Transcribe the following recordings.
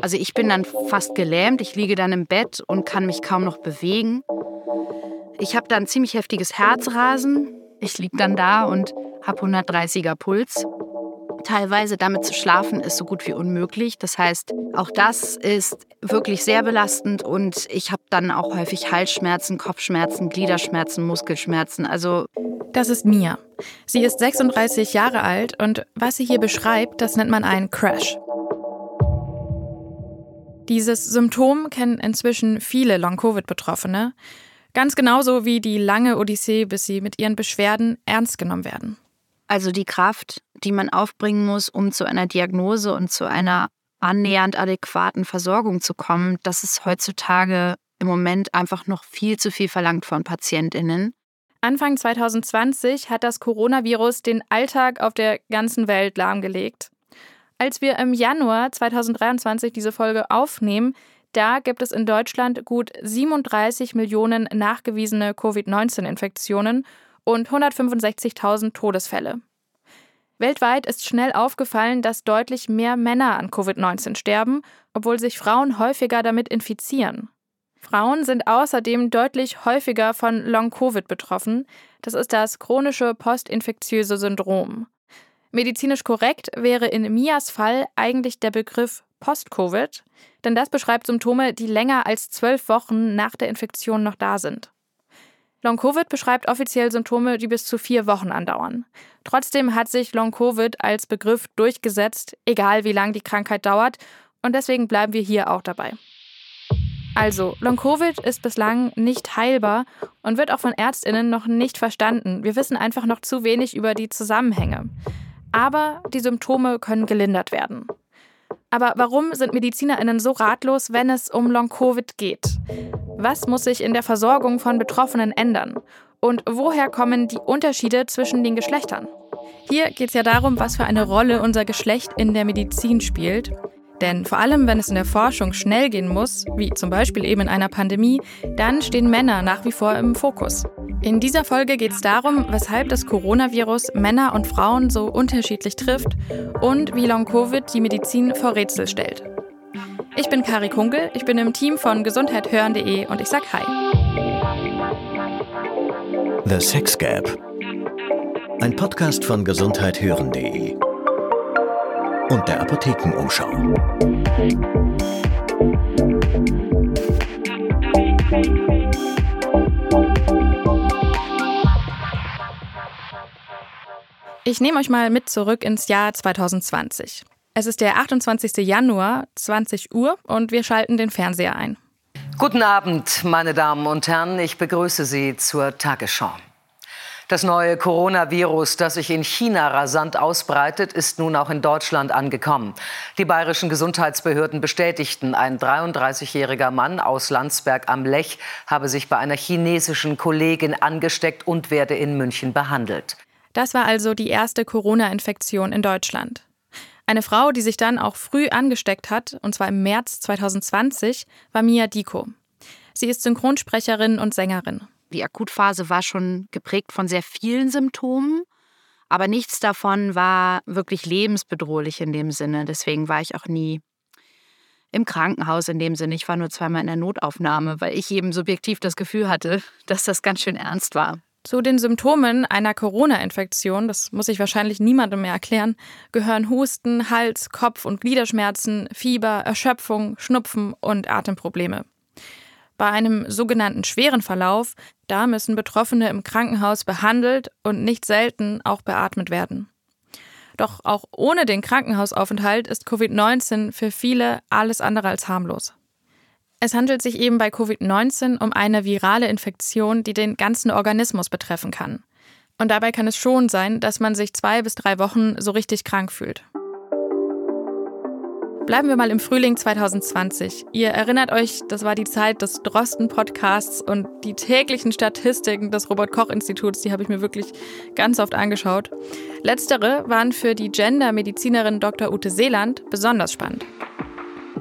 Also ich bin dann fast gelähmt, ich liege dann im Bett und kann mich kaum noch bewegen. Ich habe dann ziemlich heftiges Herzrasen. Ich liege dann da und habe 130er Puls. Teilweise damit zu schlafen ist so gut wie unmöglich. Das heißt, auch das ist wirklich sehr belastend und ich habe dann auch häufig Halsschmerzen, Kopfschmerzen, Gliederschmerzen, Muskelschmerzen. Also das ist Mia. Sie ist 36 Jahre alt und was sie hier beschreibt, das nennt man einen Crash. Dieses Symptom kennen inzwischen viele Long-Covid-Betroffene, ganz genauso wie die lange Odyssee, bis sie mit ihren Beschwerden ernst genommen werden. Also die Kraft, die man aufbringen muss, um zu einer Diagnose und zu einer annähernd adäquaten Versorgung zu kommen, das ist heutzutage im Moment einfach noch viel zu viel verlangt von Patientinnen. Anfang 2020 hat das Coronavirus den Alltag auf der ganzen Welt lahmgelegt. Als wir im Januar 2023 diese Folge aufnehmen, da gibt es in Deutschland gut 37 Millionen nachgewiesene Covid-19-Infektionen und 165.000 Todesfälle. Weltweit ist schnell aufgefallen, dass deutlich mehr Männer an Covid-19 sterben, obwohl sich Frauen häufiger damit infizieren. Frauen sind außerdem deutlich häufiger von Long-Covid betroffen. Das ist das chronische postinfektiöse Syndrom. Medizinisch korrekt wäre in Mias Fall eigentlich der Begriff Post-Covid, denn das beschreibt Symptome, die länger als zwölf Wochen nach der Infektion noch da sind. Long-Covid beschreibt offiziell Symptome, die bis zu vier Wochen andauern. Trotzdem hat sich Long-Covid als Begriff durchgesetzt, egal wie lang die Krankheit dauert, und deswegen bleiben wir hier auch dabei. Also, Long-Covid ist bislang nicht heilbar und wird auch von Ärztinnen noch nicht verstanden. Wir wissen einfach noch zu wenig über die Zusammenhänge. Aber die Symptome können gelindert werden. Aber warum sind MedizinerInnen so ratlos, wenn es um Long-Covid geht? Was muss sich in der Versorgung von Betroffenen ändern? Und woher kommen die Unterschiede zwischen den Geschlechtern? Hier geht es ja darum, was für eine Rolle unser Geschlecht in der Medizin spielt. Denn vor allem, wenn es in der Forschung schnell gehen muss, wie zum Beispiel eben in einer Pandemie, dann stehen Männer nach wie vor im Fokus. In dieser Folge geht es darum, weshalb das Coronavirus Männer und Frauen so unterschiedlich trifft und wie Long-Covid die Medizin vor Rätsel stellt. Ich bin Kari Kunkel, ich bin im Team von gesundheithören.de und ich sag Hi. The Sex Gap. Ein Podcast von gesundheithören.de und der Apothekenumschau. Ich nehme euch mal mit zurück ins Jahr 2020. Es ist der 28. Januar, 20 Uhr und wir schalten den Fernseher ein. Guten Abend, meine Damen und Herren. Ich begrüße Sie zur Tagesschau. Das neue Coronavirus, das sich in China rasant ausbreitet, ist nun auch in Deutschland angekommen. Die bayerischen Gesundheitsbehörden bestätigten, ein 33-jähriger Mann aus Landsberg am Lech habe sich bei einer chinesischen Kollegin angesteckt und werde in München behandelt. Das war also die erste Corona-Infektion in Deutschland. Eine Frau, die sich dann auch früh angesteckt hat, und zwar im März 2020, war Mia Diko. Sie ist Synchronsprecherin und Sängerin. Die Akutphase war schon geprägt von sehr vielen Symptomen, aber nichts davon war wirklich lebensbedrohlich in dem Sinne. Deswegen war ich auch nie im Krankenhaus in dem Sinne. Ich war nur zweimal in der Notaufnahme, weil ich eben subjektiv das Gefühl hatte, dass das ganz schön ernst war. Zu den Symptomen einer Corona-Infektion, das muss ich wahrscheinlich niemandem mehr erklären, gehören Husten, Hals, Kopf- und Gliederschmerzen, Fieber, Erschöpfung, Schnupfen und Atemprobleme. Bei einem sogenannten schweren Verlauf, da müssen Betroffene im Krankenhaus behandelt und nicht selten auch beatmet werden. Doch auch ohne den Krankenhausaufenthalt ist Covid-19 für viele alles andere als harmlos. Es handelt sich eben bei Covid-19 um eine virale Infektion, die den ganzen Organismus betreffen kann. Und dabei kann es schon sein, dass man sich zwei bis drei Wochen so richtig krank fühlt. Bleiben wir mal im Frühling 2020. Ihr erinnert euch, das war die Zeit des Drosten-Podcasts und die täglichen Statistiken des Robert-Koch-Instituts, die habe ich mir wirklich ganz oft angeschaut. Letztere waren für die Gender-Medizinerin Dr. Ute Seeland besonders spannend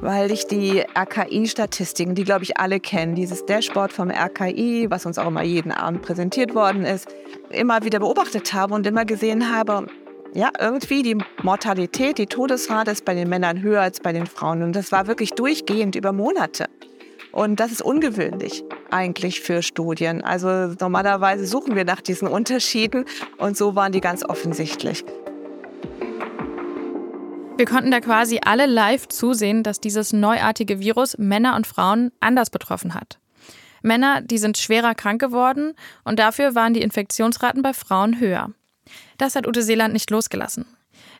weil ich die RKI-Statistiken, die glaube ich alle kennen, dieses Dashboard vom RKI, was uns auch immer jeden Abend präsentiert worden ist, immer wieder beobachtet habe und immer gesehen habe, Ja, irgendwie die Mortalität, die Todesrate ist bei den Männern höher als bei den Frauen. Und das war wirklich durchgehend über Monate. Und das ist ungewöhnlich eigentlich für Studien. Also normalerweise suchen wir nach diesen Unterschieden und so waren die ganz offensichtlich. Wir konnten da quasi alle live zusehen, dass dieses neuartige Virus Männer und Frauen anders betroffen hat. Männer, die sind schwerer krank geworden und dafür waren die Infektionsraten bei Frauen höher. Das hat Ute Seeland nicht losgelassen.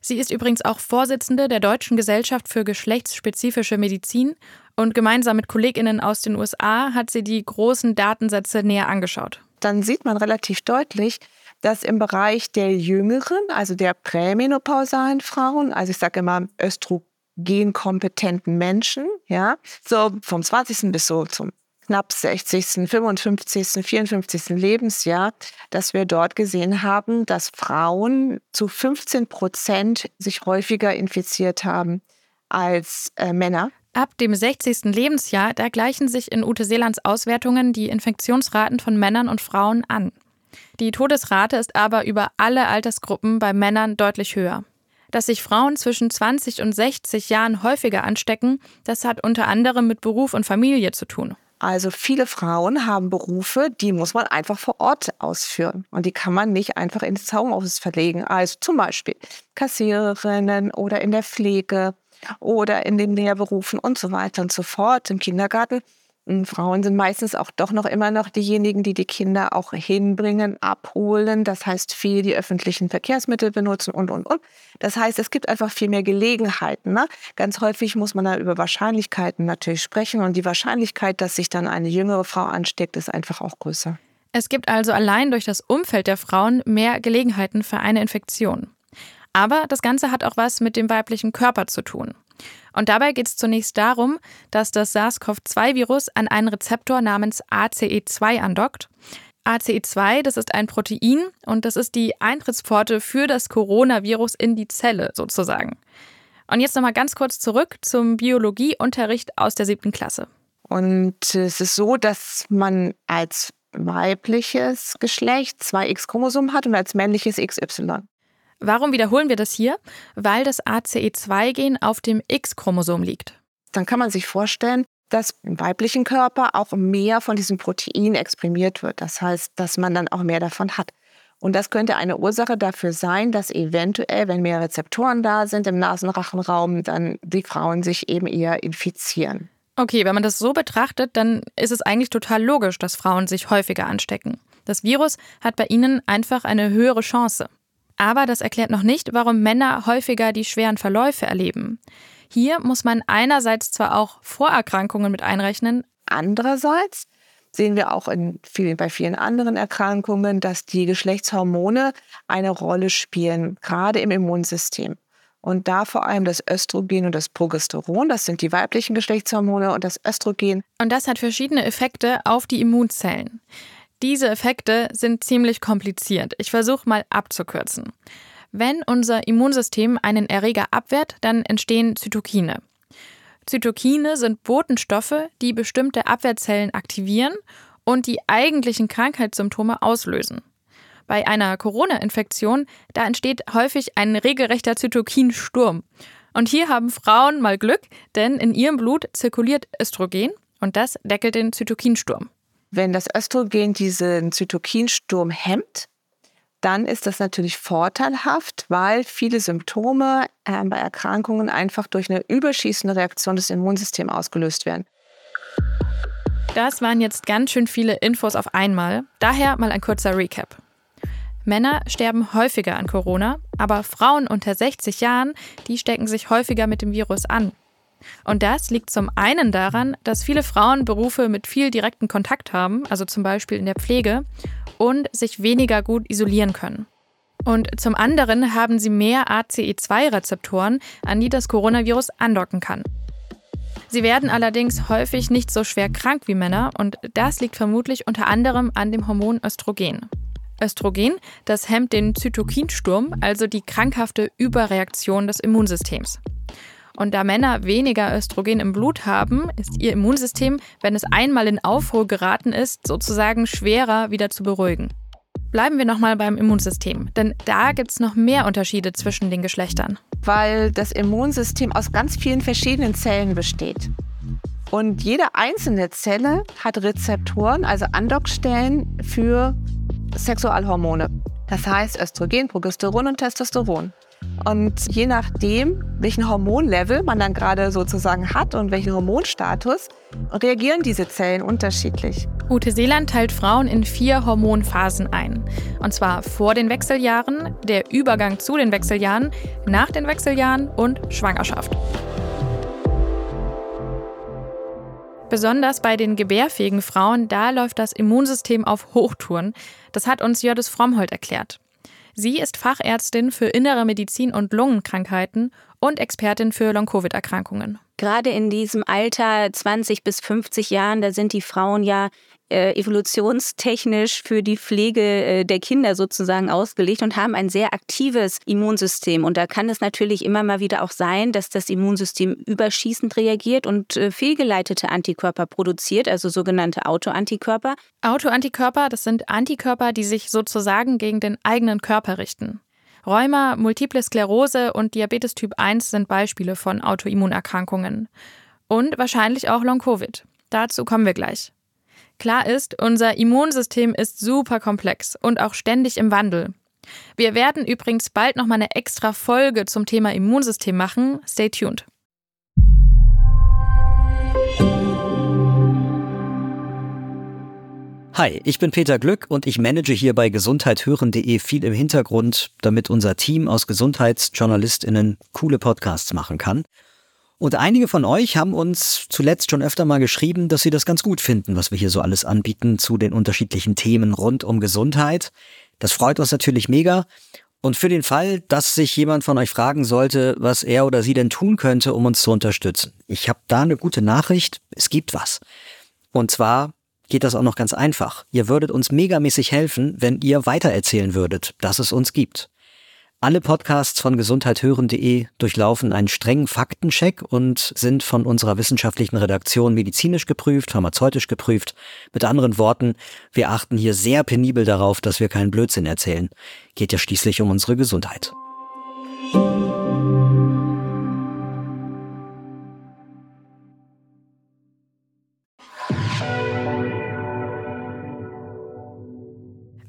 Sie ist übrigens auch Vorsitzende der Deutschen Gesellschaft für geschlechtsspezifische Medizin und gemeinsam mit Kolleginnen aus den USA hat sie die großen Datensätze näher angeschaut. Dann sieht man relativ deutlich, dass im Bereich der jüngeren, also der prämenopausalen Frauen, also ich sage immer östrogenkompetenten Menschen, ja, so vom 20. bis so zum knapp 60., 55., 54. Lebensjahr, dass wir dort gesehen haben, dass Frauen zu 15 Prozent sich häufiger infiziert haben als äh, Männer. Ab dem 60. Lebensjahr, da gleichen sich in Ute Seelands Auswertungen die Infektionsraten von Männern und Frauen an. Die Todesrate ist aber über alle Altersgruppen bei Männern deutlich höher. Dass sich Frauen zwischen 20 und 60 Jahren häufiger anstecken, das hat unter anderem mit Beruf und Familie zu tun. Also viele Frauen haben Berufe, die muss man einfach vor Ort ausführen. Und die kann man nicht einfach ins Homeoffice verlegen. Also zum Beispiel Kassiererinnen oder in der Pflege oder in den Lehrberufen und so weiter und so fort, im Kindergarten. Frauen sind meistens auch doch noch immer noch diejenigen, die die Kinder auch hinbringen, abholen. Das heißt, viel die öffentlichen Verkehrsmittel benutzen und, und, und. Das heißt, es gibt einfach viel mehr Gelegenheiten. Ne? Ganz häufig muss man da über Wahrscheinlichkeiten natürlich sprechen und die Wahrscheinlichkeit, dass sich dann eine jüngere Frau ansteckt, ist einfach auch größer. Es gibt also allein durch das Umfeld der Frauen mehr Gelegenheiten für eine Infektion. Aber das Ganze hat auch was mit dem weiblichen Körper zu tun. Und dabei geht es zunächst darum, dass das SARS-CoV-2-Virus an einen Rezeptor namens ACE2 andockt. ACE2, das ist ein Protein und das ist die Eintrittspforte für das Coronavirus in die Zelle sozusagen. Und jetzt nochmal ganz kurz zurück zum Biologieunterricht aus der siebten Klasse. Und es ist so, dass man als weibliches Geschlecht zwei X-Chromosomen hat und als männliches XY. Warum wiederholen wir das hier? Weil das ACE2-Gen auf dem X-Chromosom liegt. Dann kann man sich vorstellen, dass im weiblichen Körper auch mehr von diesem Protein exprimiert wird. Das heißt, dass man dann auch mehr davon hat. Und das könnte eine Ursache dafür sein, dass eventuell, wenn mehr Rezeptoren da sind im Nasenrachenraum, dann die Frauen sich eben eher infizieren. Okay, wenn man das so betrachtet, dann ist es eigentlich total logisch, dass Frauen sich häufiger anstecken. Das Virus hat bei ihnen einfach eine höhere Chance. Aber das erklärt noch nicht, warum Männer häufiger die schweren Verläufe erleben. Hier muss man einerseits zwar auch Vorerkrankungen mit einrechnen, andererseits sehen wir auch in vielen, bei vielen anderen Erkrankungen, dass die Geschlechtshormone eine Rolle spielen, gerade im Immunsystem. Und da vor allem das Östrogen und das Progesteron, das sind die weiblichen Geschlechtshormone und das Östrogen. Und das hat verschiedene Effekte auf die Immunzellen. Diese Effekte sind ziemlich kompliziert. Ich versuche mal abzukürzen. Wenn unser Immunsystem einen Erreger abwehrt, dann entstehen Zytokine. Zytokine sind Botenstoffe, die bestimmte Abwehrzellen aktivieren und die eigentlichen Krankheitssymptome auslösen. Bei einer Corona-Infektion, da entsteht häufig ein regelrechter Zytokinsturm. Und hier haben Frauen mal Glück, denn in ihrem Blut zirkuliert Östrogen und das deckelt den Zytokinsturm. Wenn das Östrogen diesen Zytokinsturm hemmt, dann ist das natürlich vorteilhaft, weil viele Symptome äh, bei Erkrankungen einfach durch eine überschießende Reaktion des Immunsystems ausgelöst werden. Das waren jetzt ganz schön viele Infos auf einmal. Daher mal ein kurzer Recap. Männer sterben häufiger an Corona, aber Frauen unter 60 Jahren, die stecken sich häufiger mit dem Virus an. Und das liegt zum einen daran, dass viele Frauen Berufe mit viel direkten Kontakt haben, also zum Beispiel in der Pflege, und sich weniger gut isolieren können. Und zum anderen haben sie mehr ACE2-Rezeptoren, an die das Coronavirus andocken kann. Sie werden allerdings häufig nicht so schwer krank wie Männer und das liegt vermutlich unter anderem an dem Hormon Östrogen. Östrogen, das hemmt den Zytokinsturm, also die krankhafte Überreaktion des Immunsystems. Und da Männer weniger Östrogen im Blut haben, ist ihr Immunsystem, wenn es einmal in Aufruhr geraten ist, sozusagen schwerer wieder zu beruhigen. Bleiben wir nochmal beim Immunsystem, denn da gibt es noch mehr Unterschiede zwischen den Geschlechtern. Weil das Immunsystem aus ganz vielen verschiedenen Zellen besteht. Und jede einzelne Zelle hat Rezeptoren, also Andockstellen für Sexualhormone. Das heißt Östrogen, Progesteron und Testosteron. Und je nachdem, welchen Hormonlevel man dann gerade sozusagen hat und welchen Hormonstatus, reagieren diese Zellen unterschiedlich. Ute Seeland teilt Frauen in vier Hormonphasen ein. Und zwar vor den Wechseljahren, der Übergang zu den Wechseljahren, nach den Wechseljahren und Schwangerschaft. Besonders bei den gebärfähigen Frauen, da läuft das Immunsystem auf Hochtouren. Das hat uns Jördis Frommholt erklärt. Sie ist Fachärztin für innere Medizin und Lungenkrankheiten und Expertin für Long-Covid-Erkrankungen. Gerade in diesem Alter 20 bis 50 Jahren, da sind die Frauen ja äh, evolutionstechnisch für die Pflege äh, der Kinder sozusagen ausgelegt und haben ein sehr aktives Immunsystem. Und da kann es natürlich immer mal wieder auch sein, dass das Immunsystem überschießend reagiert und äh, fehlgeleitete Antikörper produziert, also sogenannte Autoantikörper. Autoantikörper, das sind Antikörper, die sich sozusagen gegen den eigenen Körper richten. Rheuma, Multiple Sklerose und Diabetes Typ 1 sind Beispiele von Autoimmunerkrankungen. Und wahrscheinlich auch Long-Covid. Dazu kommen wir gleich. Klar ist, unser Immunsystem ist super komplex und auch ständig im Wandel. Wir werden übrigens bald noch mal eine extra Folge zum Thema Immunsystem machen. Stay tuned. Hi, ich bin Peter Glück und ich manage hier bei gesundheithören.de viel im Hintergrund, damit unser Team aus Gesundheitsjournalistinnen coole Podcasts machen kann. Und einige von euch haben uns zuletzt schon öfter mal geschrieben, dass sie das ganz gut finden, was wir hier so alles anbieten zu den unterschiedlichen Themen rund um Gesundheit. Das freut uns natürlich mega. Und für den Fall, dass sich jemand von euch fragen sollte, was er oder sie denn tun könnte, um uns zu unterstützen. Ich habe da eine gute Nachricht. Es gibt was. Und zwar geht das auch noch ganz einfach. Ihr würdet uns megamäßig helfen, wenn ihr weitererzählen würdet, dass es uns gibt. Alle Podcasts von gesundheithören.de durchlaufen einen strengen Faktencheck und sind von unserer wissenschaftlichen Redaktion medizinisch geprüft, pharmazeutisch geprüft. Mit anderen Worten, wir achten hier sehr penibel darauf, dass wir keinen Blödsinn erzählen. Geht ja schließlich um unsere Gesundheit.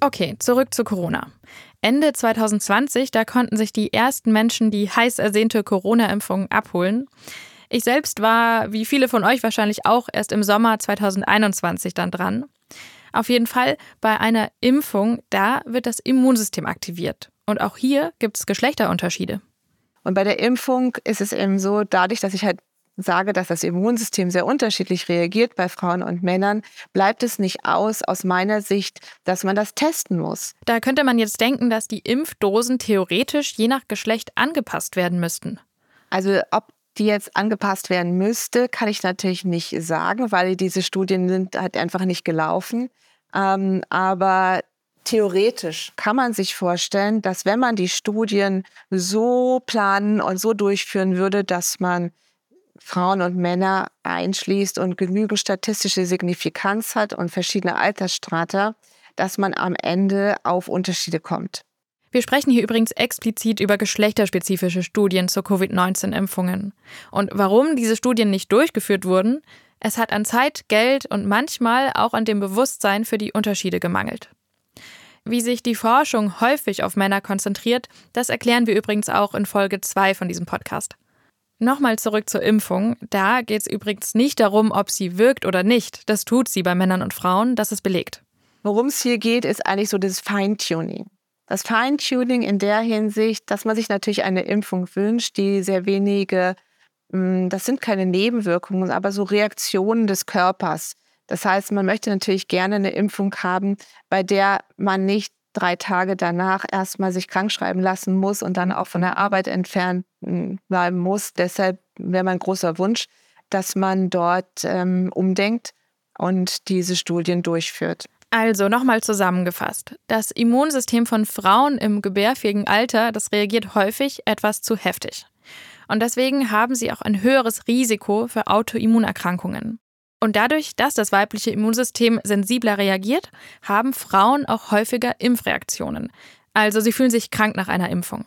Okay, zurück zu Corona. Ende 2020, da konnten sich die ersten Menschen die heiß ersehnte Corona-Impfung abholen. Ich selbst war, wie viele von euch wahrscheinlich auch, erst im Sommer 2021 dann dran. Auf jeden Fall bei einer Impfung, da wird das Immunsystem aktiviert. Und auch hier gibt es Geschlechterunterschiede. Und bei der Impfung ist es eben so, dadurch, dass ich halt sage, dass das Immunsystem sehr unterschiedlich reagiert bei Frauen und Männern, bleibt es nicht aus, aus meiner Sicht, dass man das testen muss. Da könnte man jetzt denken, dass die Impfdosen theoretisch je nach Geschlecht angepasst werden müssten. Also ob die jetzt angepasst werden müsste, kann ich natürlich nicht sagen, weil diese Studien sind halt einfach nicht gelaufen. Ähm, aber theoretisch kann man sich vorstellen, dass wenn man die Studien so planen und so durchführen würde, dass man Frauen und Männer einschließt und genügend statistische Signifikanz hat und verschiedene Altersstrata, dass man am Ende auf Unterschiede kommt. Wir sprechen hier übrigens explizit über geschlechterspezifische Studien zur Covid-19-Impfungen. Und warum diese Studien nicht durchgeführt wurden? Es hat an Zeit, Geld und manchmal auch an dem Bewusstsein für die Unterschiede gemangelt. Wie sich die Forschung häufig auf Männer konzentriert, das erklären wir übrigens auch in Folge 2 von diesem Podcast. Nochmal zurück zur Impfung. Da geht es übrigens nicht darum, ob sie wirkt oder nicht. Das tut sie bei Männern und Frauen, das ist belegt. Worum es hier geht, ist eigentlich so das Feintuning. Das Feintuning in der Hinsicht, dass man sich natürlich eine Impfung wünscht, die sehr wenige, hm, das sind keine Nebenwirkungen, aber so Reaktionen des Körpers. Das heißt, man möchte natürlich gerne eine Impfung haben, bei der man nicht drei Tage danach erstmal sich krank schreiben lassen muss und dann auch von der Arbeit entfernt hm, bleiben muss. Deshalb wäre mein großer Wunsch, dass man dort ähm, umdenkt und diese Studien durchführt. Also nochmal zusammengefasst. Das Immunsystem von Frauen im gebärfähigen Alter, das reagiert häufig etwas zu heftig. Und deswegen haben sie auch ein höheres Risiko für Autoimmunerkrankungen. Und dadurch, dass das weibliche Immunsystem sensibler reagiert, haben Frauen auch häufiger Impfreaktionen. Also sie fühlen sich krank nach einer Impfung.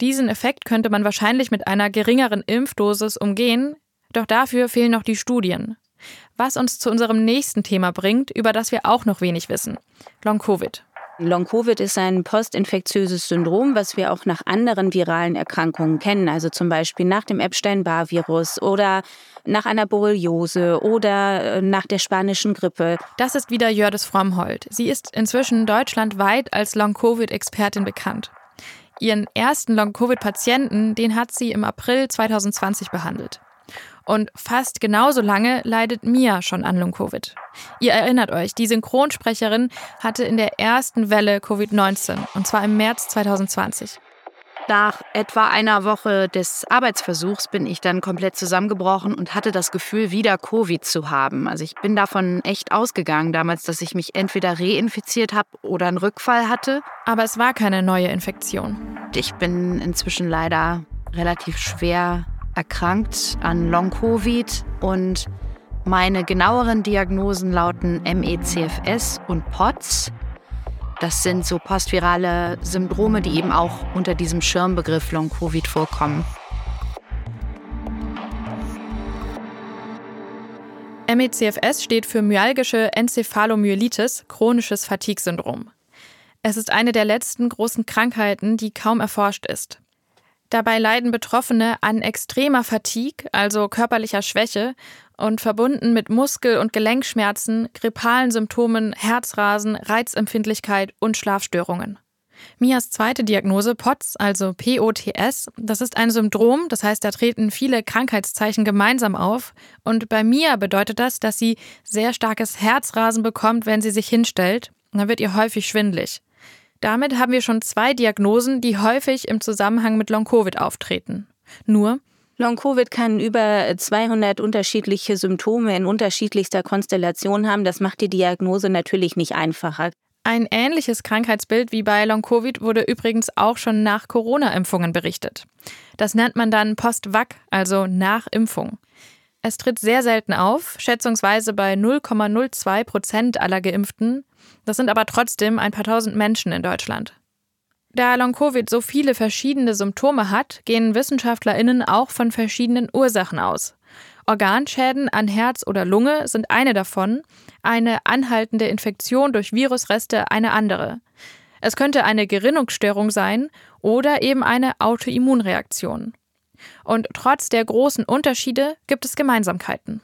Diesen Effekt könnte man wahrscheinlich mit einer geringeren Impfdosis umgehen, doch dafür fehlen noch die Studien. Was uns zu unserem nächsten Thema bringt, über das wir auch noch wenig wissen. Long-Covid. Long-Covid ist ein postinfektiöses Syndrom, was wir auch nach anderen viralen Erkrankungen kennen, also zum Beispiel nach dem Epstein-Barr-Virus oder nach einer Borreliose oder äh, nach der spanischen Grippe. Das ist wieder Jördis Frommhold. Sie ist inzwischen deutschlandweit als Long-Covid-Expertin bekannt. Ihren ersten Long-Covid-Patienten, den hat sie im April 2020 behandelt. Und fast genauso lange leidet Mia schon an Long-Covid. Ihr erinnert euch, die Synchronsprecherin hatte in der ersten Welle Covid-19, und zwar im März 2020. Nach etwa einer Woche des Arbeitsversuchs bin ich dann komplett zusammengebrochen und hatte das Gefühl, wieder Covid zu haben. Also ich bin davon echt ausgegangen damals, dass ich mich entweder reinfiziert habe oder einen Rückfall hatte. Aber es war keine neue Infektion. Ich bin inzwischen leider relativ schwer erkrankt an Long-Covid und meine genaueren Diagnosen lauten MECFS und POTS. Das sind so postvirale Syndrome, die eben auch unter diesem Schirmbegriff Long-Covid vorkommen. MECFS steht für myalgische Enzephalomyelitis, chronisches Fatigue-Syndrom. Es ist eine der letzten großen Krankheiten, die kaum erforscht ist. Dabei leiden Betroffene an extremer Fatigue, also körperlicher Schwäche, und verbunden mit Muskel- und Gelenkschmerzen, grippalen Symptomen, Herzrasen, Reizempfindlichkeit und Schlafstörungen. Mias zweite Diagnose, POTS, also POTS, das ist ein Syndrom, das heißt, da treten viele Krankheitszeichen gemeinsam auf. Und bei Mia bedeutet das, dass sie sehr starkes Herzrasen bekommt, wenn sie sich hinstellt. Dann wird ihr häufig schwindlig. Damit haben wir schon zwei Diagnosen, die häufig im Zusammenhang mit Long-Covid auftreten. Nur, Long-Covid kann über 200 unterschiedliche Symptome in unterschiedlichster Konstellation haben. Das macht die Diagnose natürlich nicht einfacher. Ein ähnliches Krankheitsbild wie bei Long-Covid wurde übrigens auch schon nach Corona-Impfungen berichtet. Das nennt man dann Post-Vac, also nach Impfung. Es tritt sehr selten auf, schätzungsweise bei 0,02 Prozent aller Geimpften. Das sind aber trotzdem ein paar tausend Menschen in Deutschland. Da Long-Covid so viele verschiedene Symptome hat, gehen WissenschaftlerInnen auch von verschiedenen Ursachen aus. Organschäden an Herz oder Lunge sind eine davon, eine anhaltende Infektion durch Virusreste eine andere. Es könnte eine Gerinnungsstörung sein oder eben eine Autoimmunreaktion. Und trotz der großen Unterschiede gibt es Gemeinsamkeiten.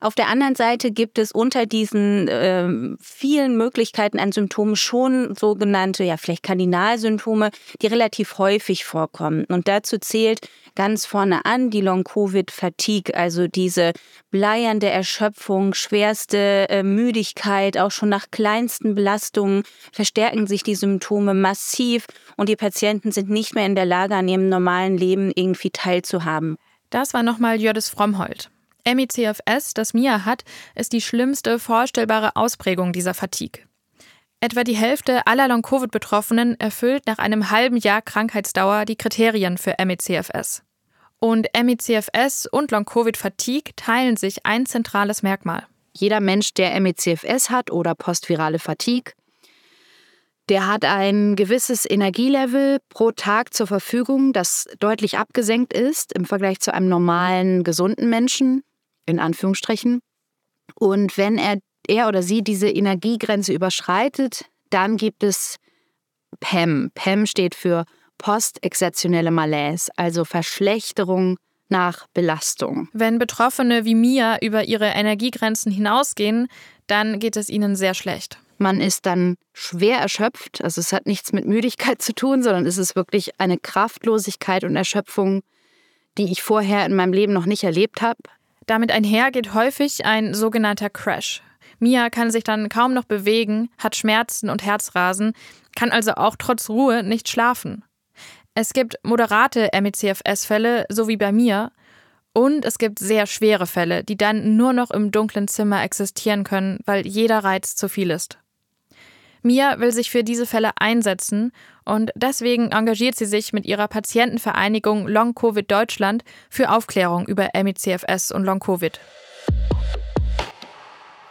Auf der anderen Seite gibt es unter diesen äh, vielen Möglichkeiten an Symptomen schon sogenannte, ja vielleicht Kardinalsymptome, die relativ häufig vorkommen. Und dazu zählt ganz vorne an die Long-Covid-Fatigue, also diese bleiernde Erschöpfung, schwerste äh, Müdigkeit, auch schon nach kleinsten Belastungen verstärken sich die Symptome massiv und die Patienten sind nicht mehr in der Lage, an ihrem normalen Leben irgendwie teilzuhaben. Das war nochmal Jördis Frommhold. MICFS, das Mia hat, ist die schlimmste vorstellbare Ausprägung dieser Fatigue. Etwa die Hälfte aller Long-Covid-Betroffenen erfüllt nach einem halben Jahr Krankheitsdauer die Kriterien für MICFS. Und MICFS und Long-Covid-Fatigue teilen sich ein zentrales Merkmal. Jeder Mensch, der MICFS hat oder postvirale Fatigue, der hat ein gewisses Energielevel pro Tag zur Verfügung, das deutlich abgesenkt ist im Vergleich zu einem normalen, gesunden Menschen in Anführungsstrichen. Und wenn er, er oder sie diese Energiegrenze überschreitet, dann gibt es PEM. PEM steht für postexzeptionelle Malaise, also Verschlechterung nach Belastung. Wenn Betroffene wie Mia über ihre Energiegrenzen hinausgehen, dann geht es ihnen sehr schlecht. Man ist dann schwer erschöpft. Also es hat nichts mit Müdigkeit zu tun, sondern es ist wirklich eine Kraftlosigkeit und Erschöpfung, die ich vorher in meinem Leben noch nicht erlebt habe. Damit einher geht häufig ein sogenannter Crash. Mia kann sich dann kaum noch bewegen, hat Schmerzen und Herzrasen, kann also auch trotz Ruhe nicht schlafen. Es gibt moderate MECFS-Fälle, so wie bei mir, und es gibt sehr schwere Fälle, die dann nur noch im dunklen Zimmer existieren können, weil jeder Reiz zu viel ist. Mia will sich für diese Fälle einsetzen und deswegen engagiert sie sich mit ihrer Patientenvereinigung Long Covid Deutschland für Aufklärung über ME/CFS und Long Covid.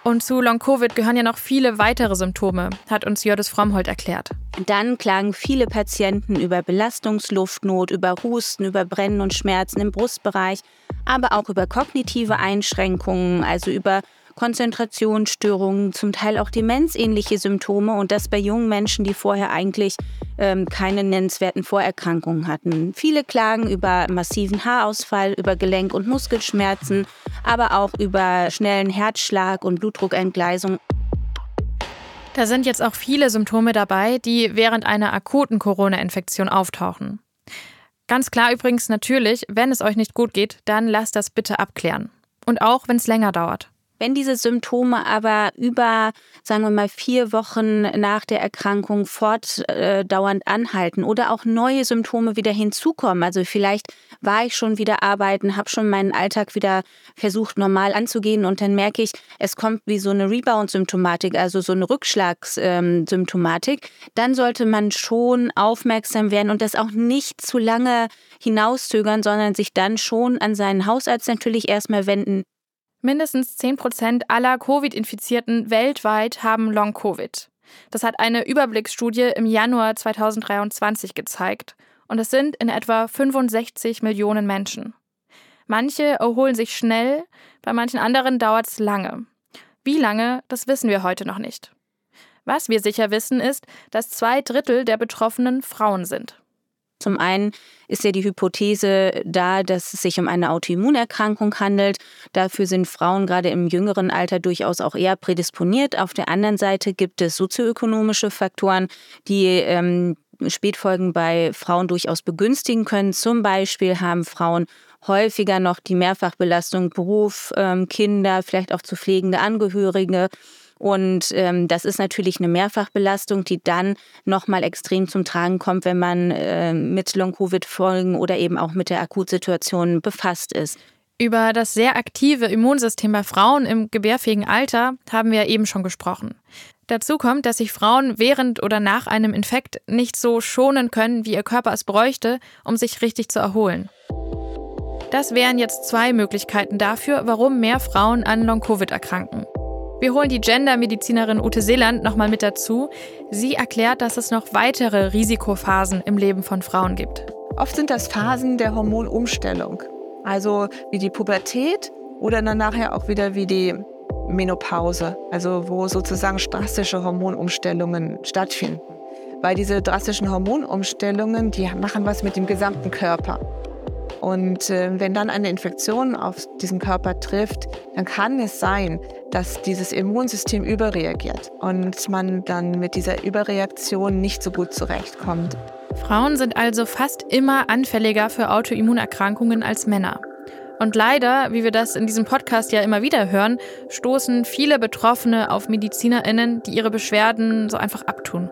Und zu Long-Covid gehören ja noch viele weitere Symptome, hat uns Jördis Frommholt erklärt. Dann klagen viele Patienten über Belastungsluftnot, über Husten, über Brennen und Schmerzen im Brustbereich, aber auch über kognitive Einschränkungen, also über Konzentrationsstörungen, zum Teil auch demenzähnliche Symptome und das bei jungen Menschen, die vorher eigentlich ähm, keine nennenswerten Vorerkrankungen hatten. Viele klagen über massiven Haarausfall, über Gelenk- und Muskelschmerzen, aber auch über schnellen Herzschlag und Blutdruckentgleisung. Da sind jetzt auch viele Symptome dabei, die während einer akuten Corona-Infektion auftauchen. Ganz klar übrigens natürlich, wenn es euch nicht gut geht, dann lasst das bitte abklären. Und auch wenn es länger dauert. Wenn diese Symptome aber über, sagen wir mal, vier Wochen nach der Erkrankung fortdauernd anhalten oder auch neue Symptome wieder hinzukommen, also vielleicht war ich schon wieder arbeiten, habe schon meinen Alltag wieder versucht normal anzugehen und dann merke ich, es kommt wie so eine Rebound-Symptomatik, also so eine Rückschlagssymptomatik, dann sollte man schon aufmerksam werden und das auch nicht zu lange hinauszögern, sondern sich dann schon an seinen Hausarzt natürlich erstmal wenden. Mindestens 10 Prozent aller Covid-Infizierten weltweit haben Long-Covid. Das hat eine Überblicksstudie im Januar 2023 gezeigt. Und es sind in etwa 65 Millionen Menschen. Manche erholen sich schnell, bei manchen anderen dauert es lange. Wie lange, das wissen wir heute noch nicht. Was wir sicher wissen, ist, dass zwei Drittel der Betroffenen Frauen sind. Zum einen ist ja die Hypothese da, dass es sich um eine Autoimmunerkrankung handelt. Dafür sind Frauen gerade im jüngeren Alter durchaus auch eher prädisponiert. Auf der anderen Seite gibt es sozioökonomische Faktoren, die ähm, Spätfolgen bei Frauen durchaus begünstigen können. Zum Beispiel haben Frauen häufiger noch die Mehrfachbelastung Beruf, ähm, Kinder, vielleicht auch zu pflegende Angehörige und ähm, das ist natürlich eine Mehrfachbelastung, die dann nochmal extrem zum Tragen kommt, wenn man äh, mit Long-Covid-Folgen oder eben auch mit der Akutsituation befasst ist. Über das sehr aktive Immunsystem bei Frauen im gebärfähigen Alter haben wir eben schon gesprochen. Dazu kommt, dass sich Frauen während oder nach einem Infekt nicht so schonen können, wie ihr Körper es bräuchte, um sich richtig zu erholen. Das wären jetzt zwei Möglichkeiten dafür, warum mehr Frauen an Long-Covid erkranken. Wir holen die Gendermedizinerin Ute Seeland nochmal mit dazu. Sie erklärt, dass es noch weitere Risikophasen im Leben von Frauen gibt. Oft sind das Phasen der Hormonumstellung, also wie die Pubertät oder dann nachher auch wieder wie die Menopause, also wo sozusagen drastische Hormonumstellungen stattfinden. Weil diese drastischen Hormonumstellungen, die machen was mit dem gesamten Körper. Und äh, wenn dann eine Infektion auf diesen Körper trifft, dann kann es sein, dass dieses Immunsystem überreagiert und man dann mit dieser Überreaktion nicht so gut zurechtkommt. Frauen sind also fast immer anfälliger für Autoimmunerkrankungen als Männer. Und leider, wie wir das in diesem Podcast ja immer wieder hören, stoßen viele Betroffene auf Medizinerinnen, die ihre Beschwerden so einfach abtun.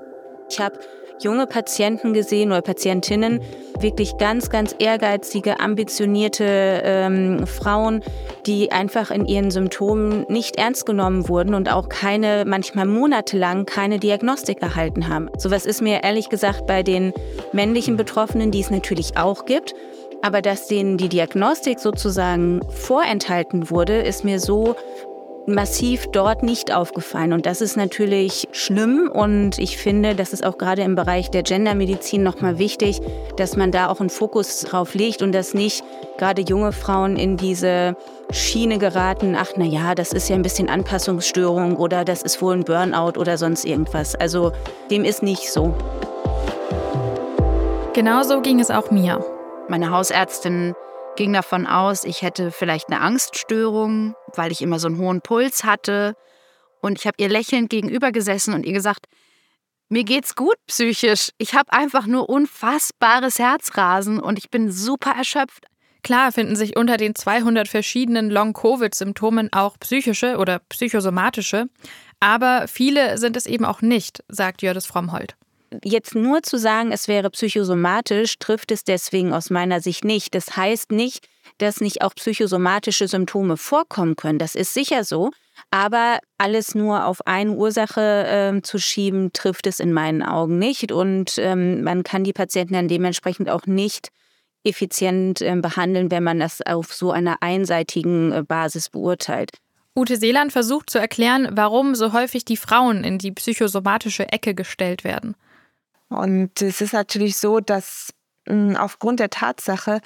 Ich habe junge Patienten gesehen oder Patientinnen, wirklich ganz, ganz ehrgeizige, ambitionierte ähm, Frauen, die einfach in ihren Symptomen nicht ernst genommen wurden und auch keine, manchmal monatelang keine Diagnostik erhalten haben. Sowas ist mir ehrlich gesagt bei den männlichen Betroffenen, die es natürlich auch gibt, aber dass denen die Diagnostik sozusagen vorenthalten wurde, ist mir so massiv dort nicht aufgefallen. Und das ist natürlich schlimm. Und ich finde, das ist auch gerade im Bereich der Gendermedizin nochmal wichtig, dass man da auch einen Fokus drauf legt und dass nicht gerade junge Frauen in diese Schiene geraten, ach na ja, das ist ja ein bisschen Anpassungsstörung oder das ist wohl ein Burnout oder sonst irgendwas. Also dem ist nicht so. Genauso ging es auch mir. Meine Hausärztin ging davon aus, ich hätte vielleicht eine Angststörung, weil ich immer so einen hohen Puls hatte. Und ich habe ihr lächelnd gegenüber gesessen und ihr gesagt, mir geht's gut psychisch. Ich habe einfach nur unfassbares Herzrasen und ich bin super erschöpft. Klar finden sich unter den 200 verschiedenen Long-Covid-Symptomen auch psychische oder psychosomatische, aber viele sind es eben auch nicht, sagt Jördis Frommhold jetzt nur zu sagen, es wäre psychosomatisch, trifft es deswegen aus meiner Sicht nicht. Das heißt nicht, dass nicht auch psychosomatische Symptome vorkommen können. Das ist sicher so. Aber alles nur auf eine Ursache äh, zu schieben, trifft es in meinen Augen nicht. Und ähm, man kann die Patienten dann dementsprechend auch nicht effizient äh, behandeln, wenn man das auf so einer einseitigen äh, Basis beurteilt. Ute Seeland versucht zu erklären, warum so häufig die Frauen in die psychosomatische Ecke gestellt werden. Und es ist natürlich so, dass mh, hm, aufgrund der Tatsache,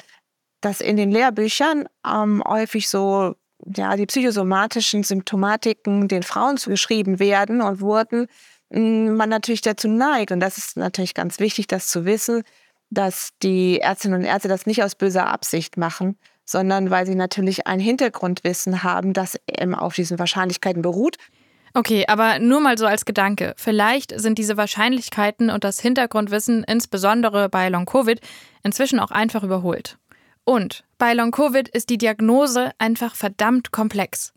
dass in den Lehrbüchern ähm, häufig so ja, die psychosomatischen Symptomatiken den Frauen zugeschrieben werden und wurden, mh, hm, man natürlich dazu neigt, und das ist natürlich ganz wichtig, das zu wissen, dass die Ärztinnen und Ärzte das nicht aus böser Absicht machen, sondern weil sie natürlich ein Hintergrundwissen haben, das eben auf diesen Wahrscheinlichkeiten beruht. Okay, aber nur mal so als Gedanke. Vielleicht sind diese Wahrscheinlichkeiten und das Hintergrundwissen, insbesondere bei Long-Covid, inzwischen auch einfach überholt. Und bei Long-Covid ist die Diagnose einfach verdammt komplex.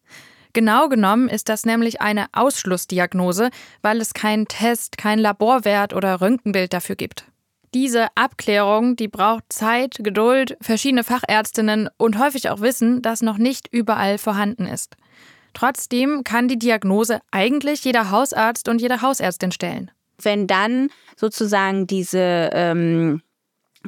Genau genommen ist das nämlich eine Ausschlussdiagnose, weil es keinen Test, kein Laborwert oder Röntgenbild dafür gibt. Diese Abklärung, die braucht Zeit, Geduld, verschiedene Fachärztinnen und häufig auch Wissen, das noch nicht überall vorhanden ist. Trotzdem kann die Diagnose eigentlich jeder Hausarzt und jede Hausärztin stellen. Wenn dann sozusagen diese ähm,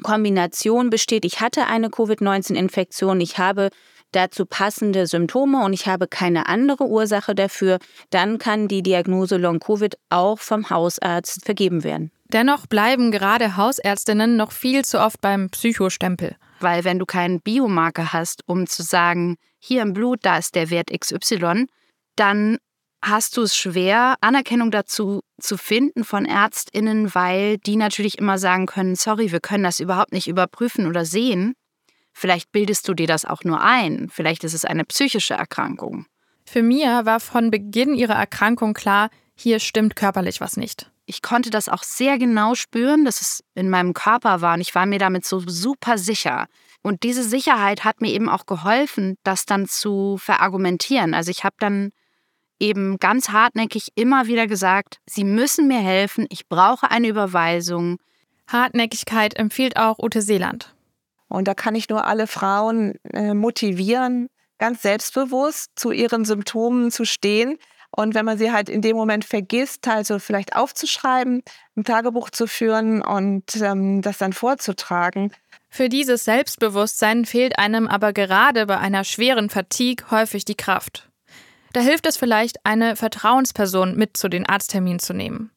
Kombination besteht, ich hatte eine Covid-19-Infektion, ich habe dazu passende Symptome und ich habe keine andere Ursache dafür, dann kann die Diagnose Long-Covid auch vom Hausarzt vergeben werden. Dennoch bleiben gerade Hausärztinnen noch viel zu oft beim Psychostempel. Weil wenn du keinen Biomarker hast, um zu sagen, hier im Blut, da ist der Wert XY, dann hast du es schwer, Anerkennung dazu zu finden von Ärztinnen, weil die natürlich immer sagen können, sorry, wir können das überhaupt nicht überprüfen oder sehen. Vielleicht bildest du dir das auch nur ein, vielleicht ist es eine psychische Erkrankung. Für Mia war von Beginn ihrer Erkrankung klar, hier stimmt körperlich was nicht ich konnte das auch sehr genau spüren, dass es in meinem Körper war und ich war mir damit so super sicher. Und diese Sicherheit hat mir eben auch geholfen, das dann zu verargumentieren. Also ich habe dann eben ganz hartnäckig immer wieder gesagt, Sie müssen mir helfen, ich brauche eine Überweisung. Hartnäckigkeit empfiehlt auch Ute Seeland. Und da kann ich nur alle Frauen äh, motivieren, ganz selbstbewusst zu ihren Symptomen zu stehen und wenn man sie halt in dem Moment vergisst, also vielleicht aufzuschreiben, ein Tagebuch zu führen und ähm, das dann vorzutragen. Für dieses Selbstbewusstsein fehlt einem aber gerade bei einer schweren Fatigue häufig die Kraft. Da hilft es vielleicht, eine Vertrauensperson mit zu den Arztterminen zu nehmen.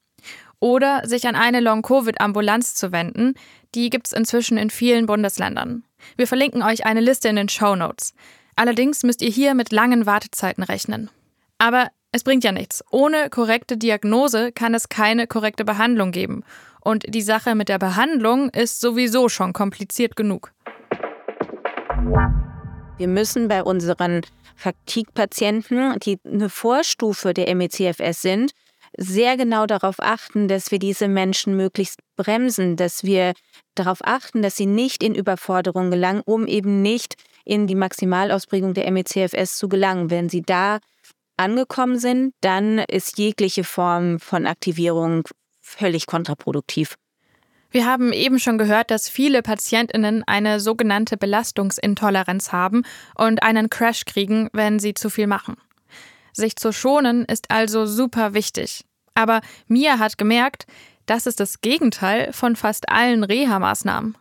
Oder sich an eine Long-Covid-Ambulanz zu wenden. Die gibt es inzwischen in vielen Bundesländern. Wir verlinken euch eine Liste in den Show Notes. Allerdings müsst ihr hier mit langen Wartezeiten rechnen. Aber es bringt ja nichts. Ohne korrekte Diagnose kann es keine korrekte Behandlung geben. Und die Sache mit der Behandlung ist sowieso schon kompliziert genug. Wir müssen bei unseren Fatigue-Patienten, die eine Vorstufe der MECFS sind, sehr genau darauf achten, dass wir diese Menschen möglichst bremsen, dass wir darauf achten, dass sie nicht in Überforderung gelangen, um eben nicht in die Maximalausprägung der MECFS zu gelangen. Wenn sie da angekommen sind, dann ist jegliche Form von Aktivierung völlig kontraproduktiv. Wir haben eben schon gehört, dass viele Patientinnen eine sogenannte Belastungsintoleranz haben und einen Crash kriegen, wenn sie zu viel machen. Sich zu schonen ist also super wichtig. Aber Mia hat gemerkt, das ist das Gegenteil von fast allen Reha-Maßnahmen.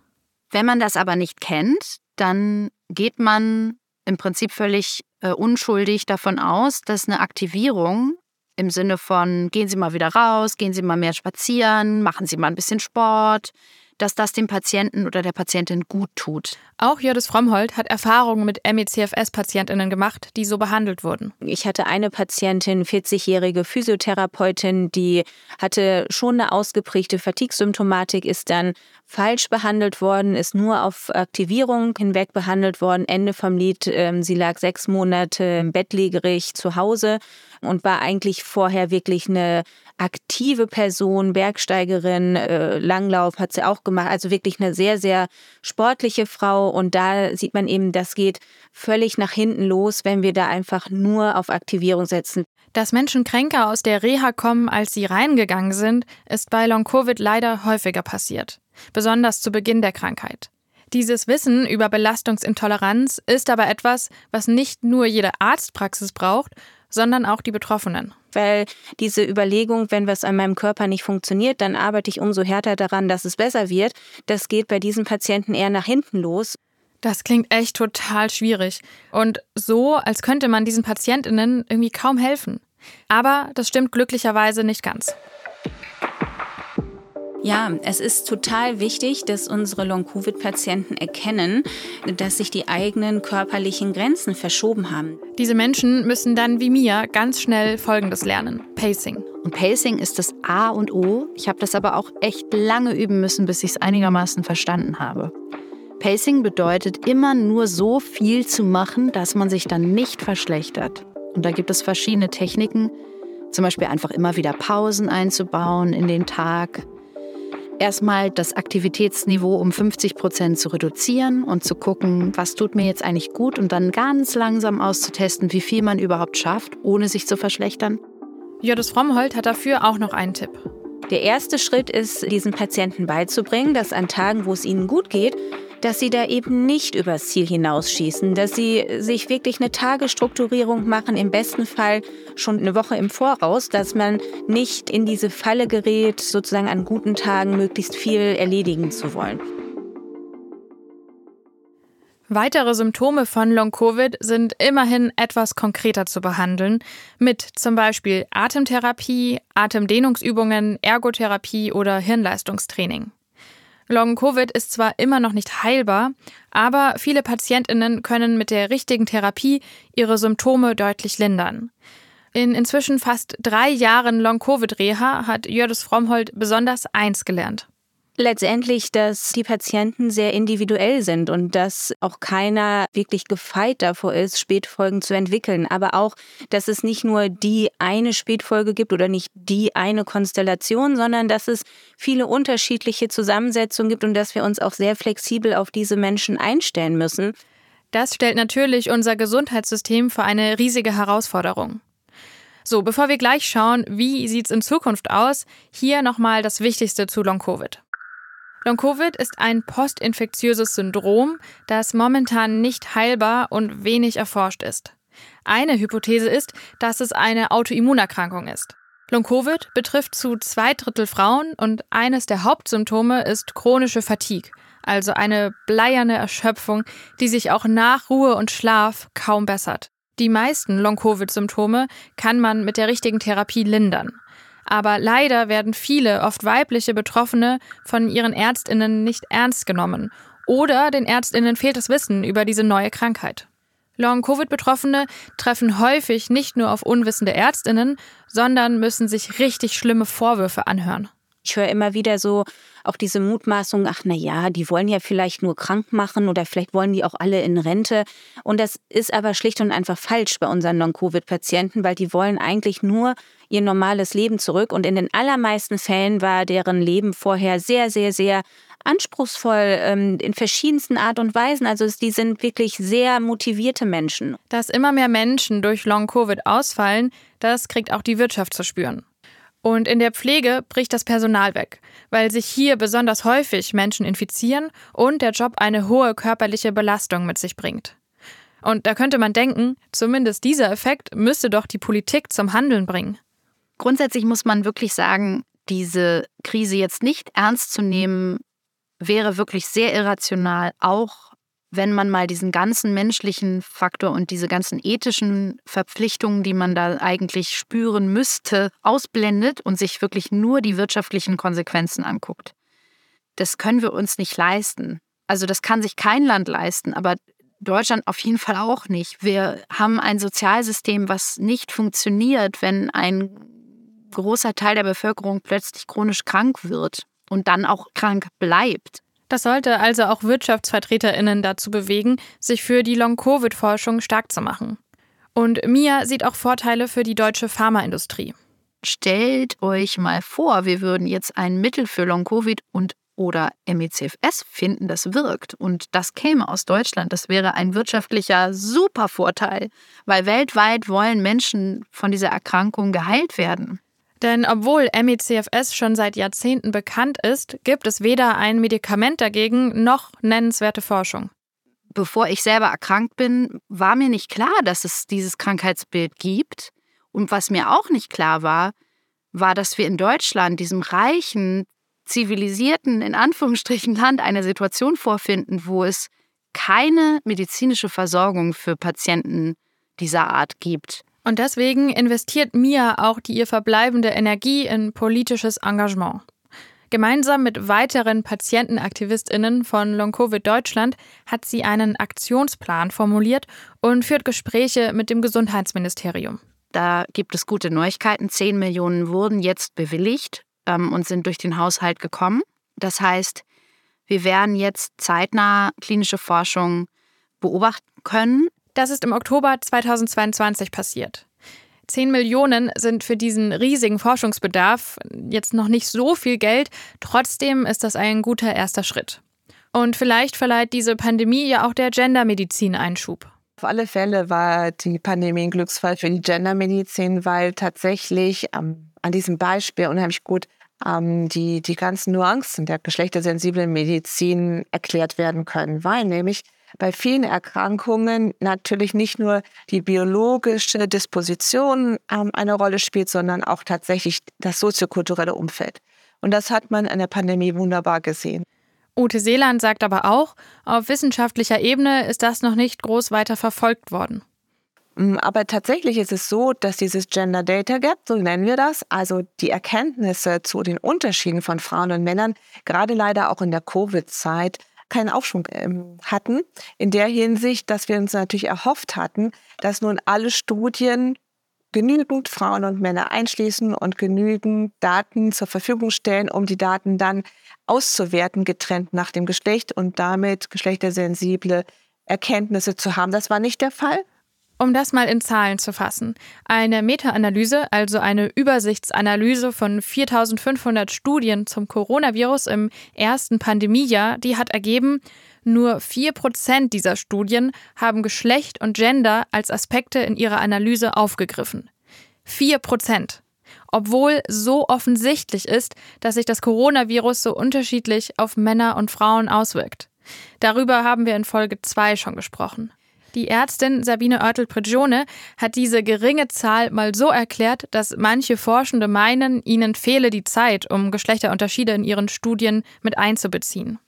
Wenn man das aber nicht kennt, dann geht man im Prinzip völlig äh, unschuldig davon aus, dass eine Aktivierung im Sinne von gehen Sie mal wieder raus, gehen Sie mal mehr spazieren, machen Sie mal ein bisschen Sport, dass das dem Patienten oder der Patientin gut tut. Auch Jördis Frommhold hat Erfahrungen mit MECFS-Patientinnen gemacht, die so behandelt wurden. Ich hatte eine Patientin, 40-jährige Physiotherapeutin, die hatte schon eine ausgeprägte Fatigue-Symptomatik, ist dann falsch behandelt worden, ist nur auf Aktivierung hinweg behandelt worden. Ende vom Lied, äh, sie lag sechs Monate bettlägerig zu Hause und war eigentlich vorher wirklich eine aktive Person, Bergsteigerin, äh, Langlauf hat sie auch gemacht, also wirklich eine sehr, sehr sportliche Frau. Und da sieht man eben, das geht völlig nach hinten los, wenn wir da einfach nur auf Aktivierung setzen. Dass Menschen kränker aus der Reha kommen, als sie reingegangen sind, ist bei Long-Covid leider häufiger passiert. Besonders zu Beginn der Krankheit. Dieses Wissen über Belastungsintoleranz ist aber etwas, was nicht nur jede Arztpraxis braucht, sondern auch die Betroffenen. Weil diese Überlegung, wenn was an meinem Körper nicht funktioniert, dann arbeite ich umso härter daran, dass es besser wird, das geht bei diesen Patienten eher nach hinten los. Das klingt echt total schwierig. Und so, als könnte man diesen PatientInnen irgendwie kaum helfen. Aber das stimmt glücklicherweise nicht ganz. Ja, es ist total wichtig, dass unsere Long-Covid-Patienten erkennen, dass sich die eigenen körperlichen Grenzen verschoben haben. Diese Menschen müssen dann wie mir ganz schnell Folgendes lernen. Pacing. Und Pacing ist das A und O. Ich habe das aber auch echt lange üben müssen, bis ich es einigermaßen verstanden habe. Pacing bedeutet immer nur so viel zu machen, dass man sich dann nicht verschlechtert. Und da gibt es verschiedene Techniken, zum Beispiel einfach immer wieder Pausen einzubauen in den Tag, erstmal das Aktivitätsniveau um 50 Prozent zu reduzieren und zu gucken, was tut mir jetzt eigentlich gut und dann ganz langsam auszutesten, wie viel man überhaupt schafft, ohne sich zu verschlechtern. Jodis Frommholt hat dafür auch noch einen Tipp. Der erste Schritt ist, diesen Patienten beizubringen, dass an Tagen, wo es ihnen gut geht, dass sie da eben nicht übers Ziel hinausschießen, dass sie sich wirklich eine Tagesstrukturierung machen, im besten Fall schon eine Woche im Voraus, dass man nicht in diese Falle gerät, sozusagen an guten Tagen möglichst viel erledigen zu wollen. Weitere Symptome von Long-Covid sind immerhin etwas konkreter zu behandeln, mit zum Beispiel Atemtherapie, Atemdehnungsübungen, Ergotherapie oder Hirnleistungstraining. Long-Covid ist zwar immer noch nicht heilbar, aber viele Patientinnen können mit der richtigen Therapie ihre Symptome deutlich lindern. In inzwischen fast drei Jahren Long-Covid-Reha hat Jördis Frommhold besonders eins gelernt. Letztendlich, dass die Patienten sehr individuell sind und dass auch keiner wirklich gefeit davor ist, Spätfolgen zu entwickeln. Aber auch, dass es nicht nur die eine Spätfolge gibt oder nicht die eine Konstellation, sondern dass es viele unterschiedliche Zusammensetzungen gibt und dass wir uns auch sehr flexibel auf diese Menschen einstellen müssen. Das stellt natürlich unser Gesundheitssystem vor eine riesige Herausforderung. So, bevor wir gleich schauen, wie sieht es in Zukunft aus, hier nochmal das Wichtigste zu Long-Covid. Long-Covid ist ein postinfektiöses Syndrom, das momentan nicht heilbar und wenig erforscht ist. Eine Hypothese ist, dass es eine Autoimmunerkrankung ist. Long-Covid betrifft zu zwei Drittel Frauen und eines der Hauptsymptome ist chronische Fatigue, also eine bleierne Erschöpfung, die sich auch nach Ruhe und Schlaf kaum bessert. Die meisten Long-Covid-Symptome kann man mit der richtigen Therapie lindern. Aber leider werden viele, oft weibliche Betroffene von ihren Ärztinnen nicht ernst genommen. Oder den Ärztinnen fehlt das Wissen über diese neue Krankheit. Long-Covid-Betroffene treffen häufig nicht nur auf unwissende Ärztinnen, sondern müssen sich richtig schlimme Vorwürfe anhören. Ich höre immer wieder so auch diese Mutmaßung, ach na ja, die wollen ja vielleicht nur krank machen oder vielleicht wollen die auch alle in Rente. Und das ist aber schlicht und einfach falsch bei unseren Non-Covid-Patienten, weil die wollen eigentlich nur ihr normales Leben zurück. Und in den allermeisten Fällen war deren Leben vorher sehr, sehr, sehr anspruchsvoll ähm, in verschiedensten Art und Weisen. Also die sind wirklich sehr motivierte Menschen. Dass immer mehr Menschen durch Long-Covid ausfallen, das kriegt auch die Wirtschaft zu spüren. Und in der Pflege bricht das Personal weg, weil sich hier besonders häufig Menschen infizieren und der Job eine hohe körperliche Belastung mit sich bringt. Und da könnte man denken, zumindest dieser Effekt müsste doch die Politik zum Handeln bringen. Grundsätzlich muss man wirklich sagen, diese Krise jetzt nicht ernst zu nehmen, wäre wirklich sehr irrational, auch wenn man mal diesen ganzen menschlichen Faktor und diese ganzen ethischen Verpflichtungen, die man da eigentlich spüren müsste, ausblendet und sich wirklich nur die wirtschaftlichen Konsequenzen anguckt. Das können wir uns nicht leisten. Also das kann sich kein Land leisten, aber Deutschland auf jeden Fall auch nicht. Wir haben ein Sozialsystem, was nicht funktioniert, wenn ein großer Teil der Bevölkerung plötzlich chronisch krank wird und dann auch krank bleibt. Das sollte also auch WirtschaftsvertreterInnen dazu bewegen, sich für die Long-Covid-Forschung stark zu machen. Und Mia sieht auch Vorteile für die deutsche Pharmaindustrie. Stellt euch mal vor, wir würden jetzt ein Mittel für Long-Covid und oder MECFS finden, das wirkt und das käme aus Deutschland. Das wäre ein wirtschaftlicher Supervorteil, weil weltweit wollen Menschen von dieser Erkrankung geheilt werden. Denn obwohl MECFS schon seit Jahrzehnten bekannt ist, gibt es weder ein Medikament dagegen noch nennenswerte Forschung. Bevor ich selber erkrankt bin, war mir nicht klar, dass es dieses Krankheitsbild gibt. Und was mir auch nicht klar war, war, dass wir in Deutschland, diesem reichen, zivilisierten, in Anführungsstrichen Land, eine Situation vorfinden, wo es keine medizinische Versorgung für Patienten dieser Art gibt. Und deswegen investiert Mia auch die ihr verbleibende Energie in politisches Engagement. Gemeinsam mit weiteren PatientenaktivistInnen von Long-Covid Deutschland hat sie einen Aktionsplan formuliert und führt Gespräche mit dem Gesundheitsministerium. Da gibt es gute Neuigkeiten. Zehn Millionen wurden jetzt bewilligt ähm, und sind durch den Haushalt gekommen. Das heißt, wir werden jetzt zeitnah klinische Forschung beobachten können. Das ist im Oktober 2022 passiert. 10 Millionen sind für diesen riesigen Forschungsbedarf jetzt noch nicht so viel Geld, trotzdem ist das ein guter erster Schritt. Und vielleicht verleiht diese Pandemie ja auch der Gendermedizin Einschub. Auf alle Fälle war die Pandemie ein Glücksfall für die Gendermedizin, weil tatsächlich ähm, an diesem Beispiel unheimlich gut ähm, die, die ganzen Nuancen der geschlechtersensiblen Medizin erklärt werden können, weil nämlich bei vielen Erkrankungen natürlich nicht nur die biologische Disposition ähm, eine Rolle spielt, sondern auch tatsächlich das soziokulturelle Umfeld. Und das hat man in der Pandemie wunderbar gesehen. Ute Seeland sagt aber auch, auf wissenschaftlicher Ebene ist das noch nicht groß weiter verfolgt worden. Mm, aber tatsächlich ist es so, dass dieses Gender Data Gap, so nennen wir das, also die Erkenntnisse zu den Unterschieden von Frauen und Männern, gerade leider auch in der Covid-Zeit, keinen Aufschwung ähm, hatten. In der Hinsicht, dass wir uns natürlich erhofft hatten, dass nun alle Studien genügend Frauen und Männer einschließen und genügend Daten zur Verfügung stellen, um die Daten dann auszuwerten, getrennt nach dem Geschlecht und damit geschlechtersensible Erkenntnisse zu haben. Das war nicht der Fall. Um das mal in Zahlen zu fassen. Eine Meta-Analyse, also eine Übersichtsanalyse von 4500 Studien zum Coronavirus im ersten Pandemiejahr, die hat ergeben, nur 4% dieser Studien haben Geschlecht und Gender als Aspekte in ihrer Analyse aufgegriffen. 4%. Obwohl so offensichtlich ist, dass sich das Coronavirus so unterschiedlich auf Männer und Frauen auswirkt. Darüber haben wir in Folge 2 schon gesprochen. Die Ärztin Sabine Oertel-Prigione hat diese geringe Zahl mal so erklärt, dass manche Forschende meinen, ihnen fehle die Zeit, um Geschlechterunterschiede in ihren Studien mit einzubeziehen.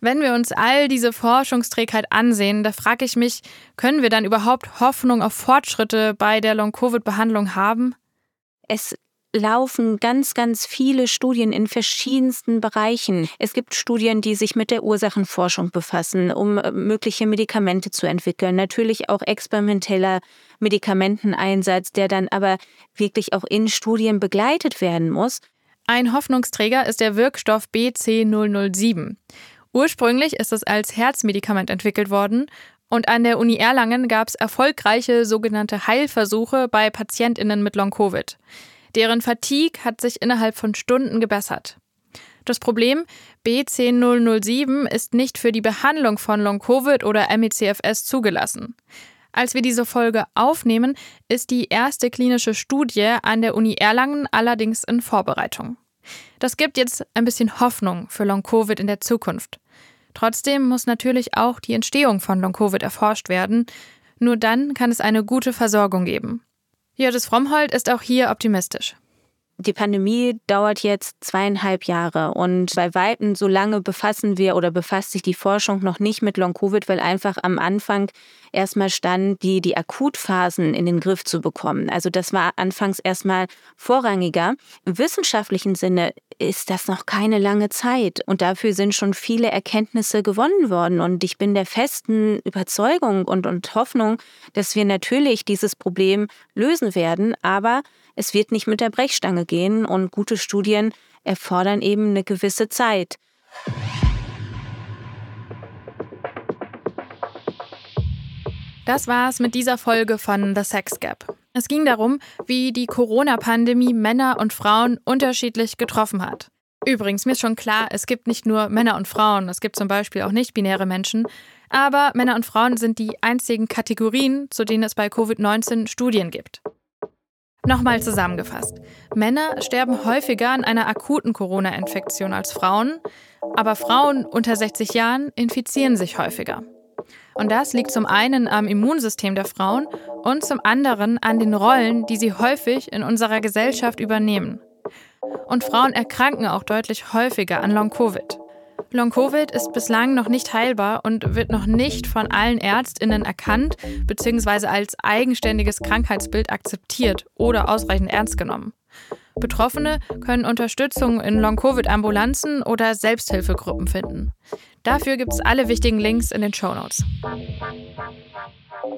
Wenn wir uns all diese Forschungsträgheit ansehen, da frage ich mich, können wir dann überhaupt Hoffnung auf Fortschritte bei der Long-Covid-Behandlung haben? Es laufen ganz, ganz viele Studien in verschiedensten Bereichen. Es gibt Studien, die sich mit der Ursachenforschung befassen, um äh, mögliche Medikamente zu entwickeln. Natürlich auch experimenteller Medikamenteneinsatz, der dann aber wirklich auch in Studien begleitet werden muss. Ein Hoffnungsträger ist der Wirkstoff BC007. Ursprünglich ist es als Herzmedikament entwickelt worden und an der Uni Erlangen gab es erfolgreiche sogenannte Heilversuche bei Patientinnen mit Long-Covid. Deren Fatigue hat sich innerhalb von Stunden gebessert. Das Problem, B10007 ist nicht für die Behandlung von Long-Covid oder MECFS zugelassen. Als wir diese Folge aufnehmen, ist die erste klinische Studie an der Uni Erlangen allerdings in Vorbereitung. Das gibt jetzt ein bisschen Hoffnung für Long-Covid in der Zukunft. Trotzdem muss natürlich auch die Entstehung von Long-Covid erforscht werden. Nur dann kann es eine gute Versorgung geben. Jördes Frommhold ist auch hier optimistisch. Die Pandemie dauert jetzt zweieinhalb Jahre und bei Weitem so lange befassen wir oder befasst sich die Forschung noch nicht mit Long-Covid, weil einfach am Anfang erstmal stand, die, die Akutphasen in den Griff zu bekommen. Also das war anfangs erstmal vorrangiger. Im wissenschaftlichen Sinne ist das noch keine lange Zeit und dafür sind schon viele Erkenntnisse gewonnen worden und ich bin der festen Überzeugung und, und Hoffnung, dass wir natürlich dieses Problem lösen werden, aber es wird nicht mit der Brechstange gehen und gute Studien erfordern eben eine gewisse Zeit. Das war's mit dieser Folge von The Sex Gap. Es ging darum, wie die Corona-Pandemie Männer und Frauen unterschiedlich getroffen hat. Übrigens, mir ist schon klar, es gibt nicht nur Männer und Frauen, es gibt zum Beispiel auch nicht-binäre Menschen, aber Männer und Frauen sind die einzigen Kategorien, zu denen es bei Covid-19 Studien gibt. Nochmal zusammengefasst. Männer sterben häufiger an einer akuten Corona-Infektion als Frauen, aber Frauen unter 60 Jahren infizieren sich häufiger. Und das liegt zum einen am Immunsystem der Frauen und zum anderen an den Rollen, die sie häufig in unserer Gesellschaft übernehmen. Und Frauen erkranken auch deutlich häufiger an Long-Covid. Long-Covid ist bislang noch nicht heilbar und wird noch nicht von allen Ärztinnen erkannt bzw. als eigenständiges Krankheitsbild akzeptiert oder ausreichend ernst genommen. Betroffene können Unterstützung in Long-Covid-Ambulanzen oder Selbsthilfegruppen finden. Dafür gibt es alle wichtigen Links in den Show Notes.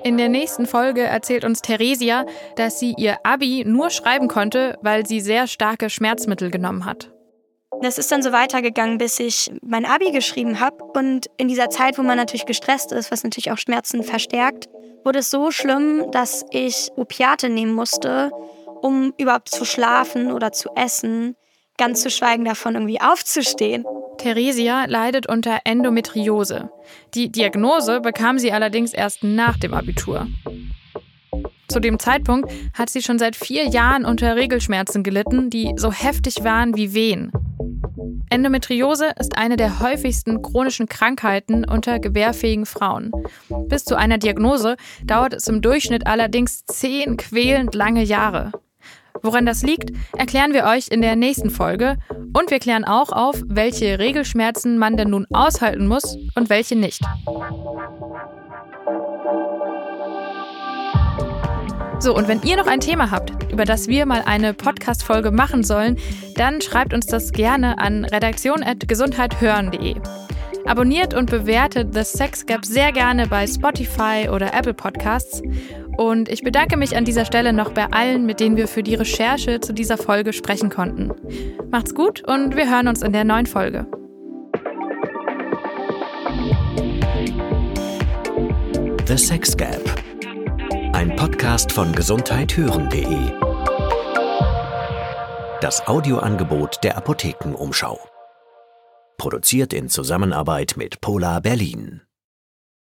In der nächsten Folge erzählt uns Theresia, dass sie ihr Abi nur schreiben konnte, weil sie sehr starke Schmerzmittel genommen hat. Das ist dann so weitergegangen, bis ich mein Abi geschrieben habe. Und in dieser Zeit, wo man natürlich gestresst ist, was natürlich auch Schmerzen verstärkt, wurde es so schlimm, dass ich Opiate nehmen musste, um überhaupt zu schlafen oder zu essen, ganz zu schweigen davon, irgendwie aufzustehen. Theresia leidet unter Endometriose. Die Diagnose bekam sie allerdings erst nach dem Abitur. Zu dem Zeitpunkt hat sie schon seit vier Jahren unter Regelschmerzen gelitten, die so heftig waren wie Wehen. Endometriose ist eine der häufigsten chronischen Krankheiten unter gebärfähigen Frauen. Bis zu einer Diagnose dauert es im Durchschnitt allerdings zehn quälend lange Jahre. Woran das liegt, erklären wir euch in der nächsten Folge und wir klären auch auf, welche Regelschmerzen man denn nun aushalten muss und welche nicht. So, und wenn ihr noch ein Thema habt, über das wir mal eine Podcast-Folge machen sollen, dann schreibt uns das gerne an redaktion.gesundheithören.de. Abonniert und bewertet The Sex Gap sehr gerne bei Spotify oder Apple Podcasts. Und ich bedanke mich an dieser Stelle noch bei allen, mit denen wir für die Recherche zu dieser Folge sprechen konnten. Macht's gut und wir hören uns in der neuen Folge. The Sex Gap ein Podcast von gesundheithören.de. Das Audioangebot der Apothekenumschau. Produziert in Zusammenarbeit mit Polar Berlin.